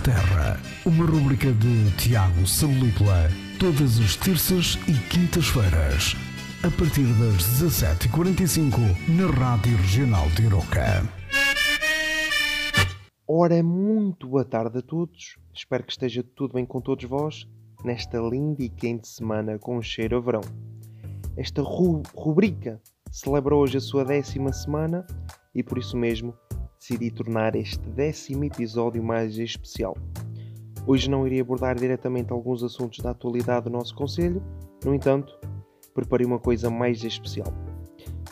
Terra, uma rubrica de Tiago Salupla, todas as terças e quintas-feiras, a partir das 17h45, na Rádio Regional de Iroca. Ora, muito boa tarde a todos. Espero que esteja tudo bem com todos vós nesta linda e quente semana com cheiro a verão. Esta ru rubrica celebra hoje a sua décima semana e por isso mesmo decidi tornar este décimo episódio mais especial. Hoje não irei abordar diretamente alguns assuntos da atualidade do nosso Conselho, no entanto, preparei uma coisa mais especial.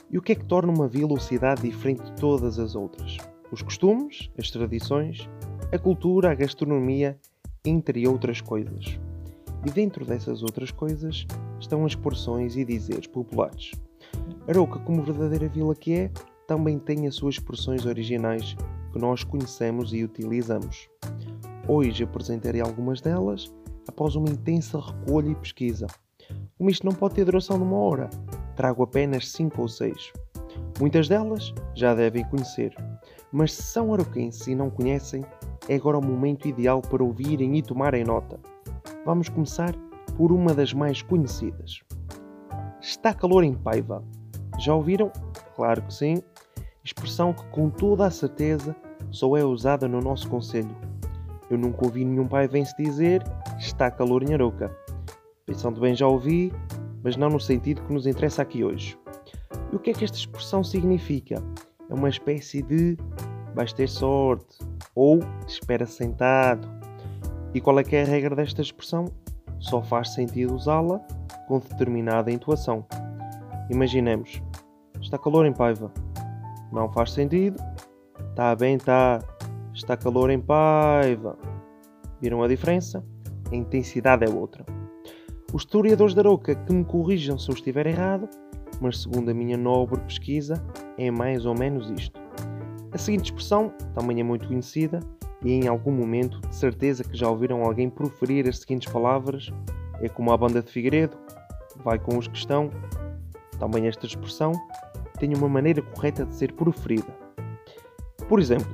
E o que é que torna uma vila ou cidade diferente de todas as outras? Os costumes, as tradições, a cultura, a gastronomia, entre outras coisas. E dentro dessas outras coisas estão as porções e dizeres populares. Arouca, como verdadeira vila que é, também tem as suas expressões originais que nós conhecemos e utilizamos. Hoje apresentarei algumas delas após uma intensa recolha e pesquisa. Como isto não pode ter duração de uma hora, trago apenas 5 ou 6. Muitas delas já devem conhecer, mas se são arauquenses e não conhecem, é agora o momento ideal para ouvirem e tomarem nota. Vamos começar por uma das mais conhecidas. Está calor em Paiva. Já ouviram? Claro que sim expressão que com toda a certeza só é usada no nosso conselho. Eu nunca ouvi nenhum pai vem-se dizer está calor em Aroca. Pensando bem já ouvi, mas não no sentido que nos interessa aqui hoje. E o que é que esta expressão significa? É uma espécie de vais ter sorte ou espera sentado. E qual é que é a regra desta expressão? Só faz sentido usá-la com determinada intuação. Imaginemos, está calor em Paiva. Não faz sentido. Tá bem, tá. Está calor em Paiva. Viram a diferença? A intensidade é outra. Os historiadores da Aroca que me corrijam se eu estiver errado, mas segundo a minha nobre pesquisa, é mais ou menos isto. A seguinte expressão também é muito conhecida e em algum momento de certeza que já ouviram alguém proferir as seguintes palavras: é como a banda de Figueiredo, vai com os que estão. Também esta expressão tem uma maneira correta de ser proferida. Por exemplo,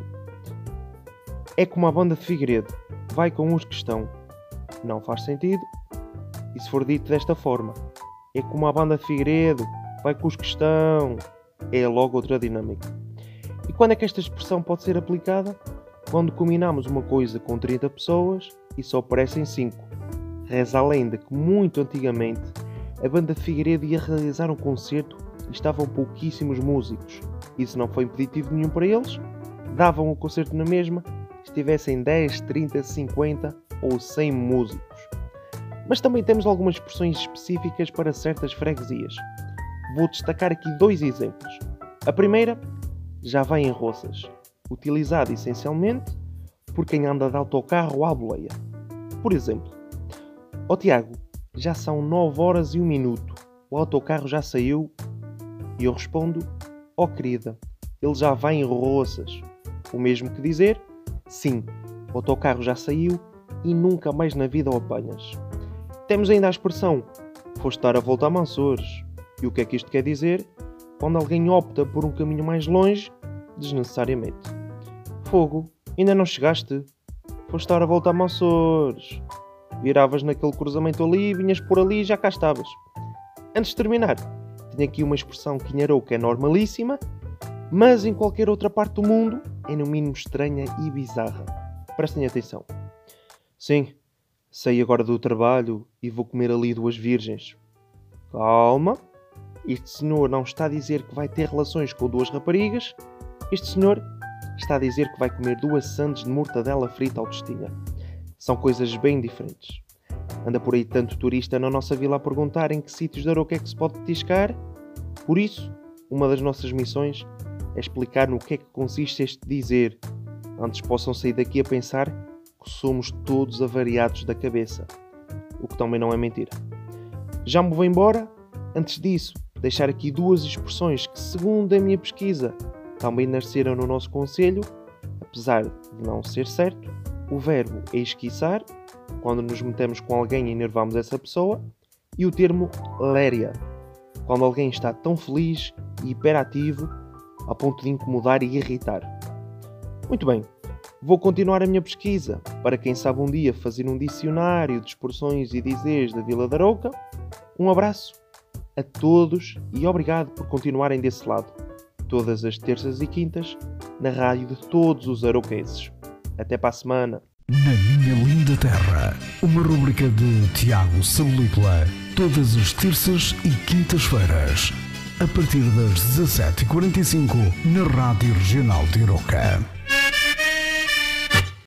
é como a banda de Figueiredo, vai com os que estão. Não faz sentido. E se for dito desta forma, é como a banda de Figueiredo, vai com os que estão. É logo outra dinâmica. E quando é que esta expressão pode ser aplicada? Quando combinamos uma coisa com 30 pessoas e só aparecem 5. Reza a lenda que muito antigamente a banda de Figueiredo ia realizar um concerto estavam pouquíssimos músicos. Isso não foi impeditivo nenhum para eles. Davam o concerto na mesma, estivessem 10, 30, 50 ou 100 músicos. Mas também temos algumas expressões específicas para certas freguesias. Vou destacar aqui dois exemplos. A primeira já vai em roças, utilizada essencialmente por quem anda de autocarro à boleia. Por exemplo, ó oh, Tiago, já são 9 horas e 1 minuto. O autocarro já saiu e eu respondo: Oh querida, ele já vai em roças. O mesmo que dizer: Sim, o autocarro já saiu e nunca mais na vida o apanhas. Temos ainda a expressão: Foste dar a volta a Mansores. E o que é que isto quer dizer? Quando alguém opta por um caminho mais longe, desnecessariamente. Fogo, ainda não chegaste? Foste dar a volta a Mansores. Viravas naquele cruzamento ali, vinhas por ali e já cá estavas. Antes de terminar, tenho aqui uma expressão que em que é normalíssima, mas em qualquer outra parte do mundo é no mínimo estranha e bizarra. Prestem atenção. Sim, saí agora do trabalho e vou comer ali duas virgens. Calma, este senhor não está a dizer que vai ter relações com duas raparigas, este senhor está a dizer que vai comer duas sandes de mortadela frita ao destino. São coisas bem diferentes. Anda por aí tanto turista na nossa vila a perguntar em que sítios de Aroca é que se pode petiscar. Por isso, uma das nossas missões é explicar no que é que consiste este dizer, antes possam sair daqui a pensar que somos todos avariados da cabeça, o que também não é mentira. Já me vou embora? Antes disso, deixar aqui duas expressões que, segundo a minha pesquisa, também nasceram no nosso conselho, apesar de não ser certo, o verbo esquiçar quando nos metemos com alguém e enervamos essa pessoa, e o termo léria, quando alguém está tão feliz e hiperativo a ponto de incomodar e irritar. Muito bem, Vou continuar a minha pesquisa para quem sabe um dia fazer um dicionário de expressões e dizeres da Vila da Arouca. Um abraço a todos e obrigado por continuarem desse lado, todas as terças e quintas, na rádio de todos os arauquenses. Até para a semana. Na minha linda terra, uma rubrica de Tiago Salícola, todas as terças e quintas-feiras, a partir das 17h45, na Rádio Regional de Iroca.